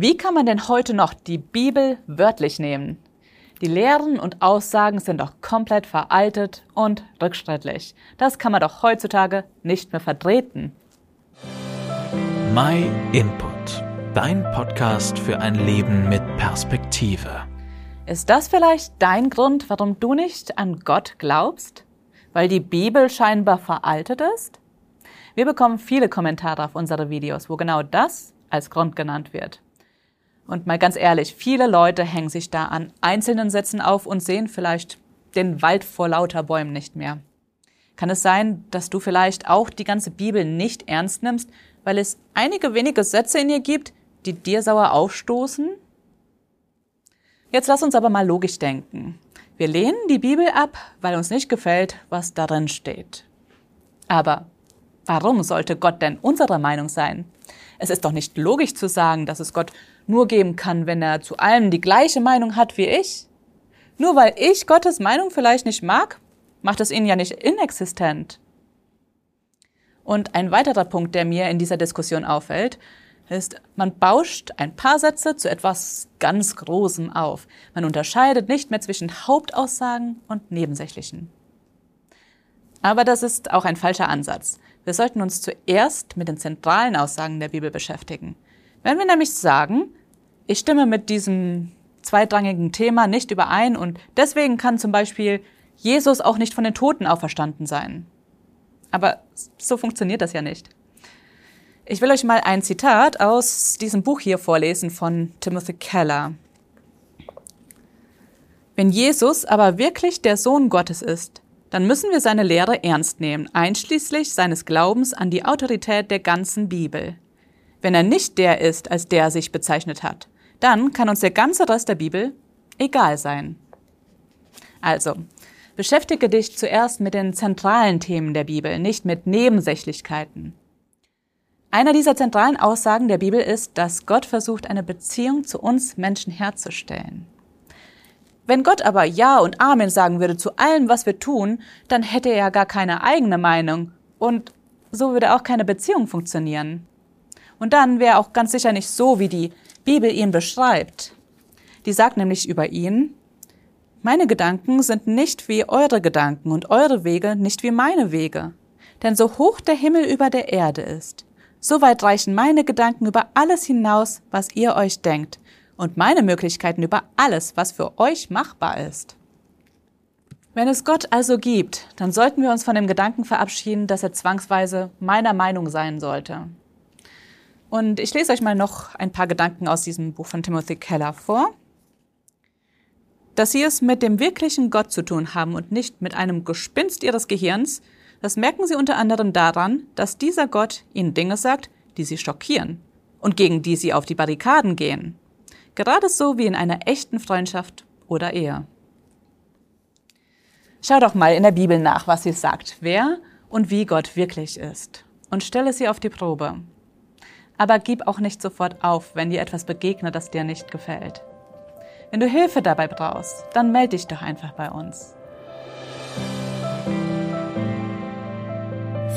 Wie kann man denn heute noch die Bibel wörtlich nehmen? Die Lehren und Aussagen sind doch komplett veraltet und rückschrittlich. Das kann man doch heutzutage nicht mehr vertreten. My Input, dein Podcast für ein Leben mit Perspektive. Ist das vielleicht dein Grund, warum du nicht an Gott glaubst? Weil die Bibel scheinbar veraltet ist? Wir bekommen viele Kommentare auf unsere Videos, wo genau das als Grund genannt wird. Und mal ganz ehrlich, viele Leute hängen sich da an einzelnen Sätzen auf und sehen vielleicht den Wald vor lauter Bäumen nicht mehr. Kann es sein, dass du vielleicht auch die ganze Bibel nicht ernst nimmst, weil es einige wenige Sätze in ihr gibt, die dir sauer aufstoßen? Jetzt lass uns aber mal logisch denken. Wir lehnen die Bibel ab, weil uns nicht gefällt, was darin steht. Aber warum sollte Gott denn unserer Meinung sein? Es ist doch nicht logisch zu sagen, dass es Gott nur geben kann, wenn er zu allem die gleiche Meinung hat wie ich. Nur weil ich Gottes Meinung vielleicht nicht mag, macht es ihn ja nicht inexistent. Und ein weiterer Punkt, der mir in dieser Diskussion auffällt, ist, man bauscht ein paar Sätze zu etwas ganz Großem auf. Man unterscheidet nicht mehr zwischen Hauptaussagen und Nebensächlichen. Aber das ist auch ein falscher Ansatz. Wir sollten uns zuerst mit den zentralen Aussagen der Bibel beschäftigen. Wenn wir nämlich sagen, ich stimme mit diesem zweitrangigen Thema nicht überein und deswegen kann zum Beispiel Jesus auch nicht von den Toten auferstanden sein. Aber so funktioniert das ja nicht. Ich will euch mal ein Zitat aus diesem Buch hier vorlesen von Timothy Keller. Wenn Jesus aber wirklich der Sohn Gottes ist, dann müssen wir seine Lehre ernst nehmen, einschließlich seines Glaubens an die Autorität der ganzen Bibel. Wenn er nicht der ist, als der er sich bezeichnet hat, dann kann uns der ganze Rest der Bibel egal sein. Also, beschäftige dich zuerst mit den zentralen Themen der Bibel, nicht mit Nebensächlichkeiten. Einer dieser zentralen Aussagen der Bibel ist, dass Gott versucht, eine Beziehung zu uns Menschen herzustellen. Wenn Gott aber Ja und Amen sagen würde zu allem, was wir tun, dann hätte er gar keine eigene Meinung und so würde auch keine Beziehung funktionieren. Und dann wäre auch ganz sicher nicht so, wie die Bibel ihn beschreibt. Die sagt nämlich über ihn, meine Gedanken sind nicht wie eure Gedanken und eure Wege nicht wie meine Wege. Denn so hoch der Himmel über der Erde ist, so weit reichen meine Gedanken über alles hinaus, was ihr euch denkt, und meine Möglichkeiten über alles, was für euch machbar ist. Wenn es Gott also gibt, dann sollten wir uns von dem Gedanken verabschieden, dass er zwangsweise meiner Meinung sein sollte. Und ich lese euch mal noch ein paar Gedanken aus diesem Buch von Timothy Keller vor. Dass sie es mit dem wirklichen Gott zu tun haben und nicht mit einem Gespinst ihres Gehirns, das merken sie unter anderem daran, dass dieser Gott ihnen Dinge sagt, die sie schockieren und gegen die sie auf die Barrikaden gehen. Gerade so wie in einer echten Freundschaft oder Ehe. Schau doch mal in der Bibel nach, was sie sagt, wer und wie Gott wirklich ist. Und stelle sie auf die Probe. Aber gib auch nicht sofort auf, wenn dir etwas begegnet, das dir nicht gefällt. Wenn du Hilfe dabei brauchst, dann melde dich doch einfach bei uns.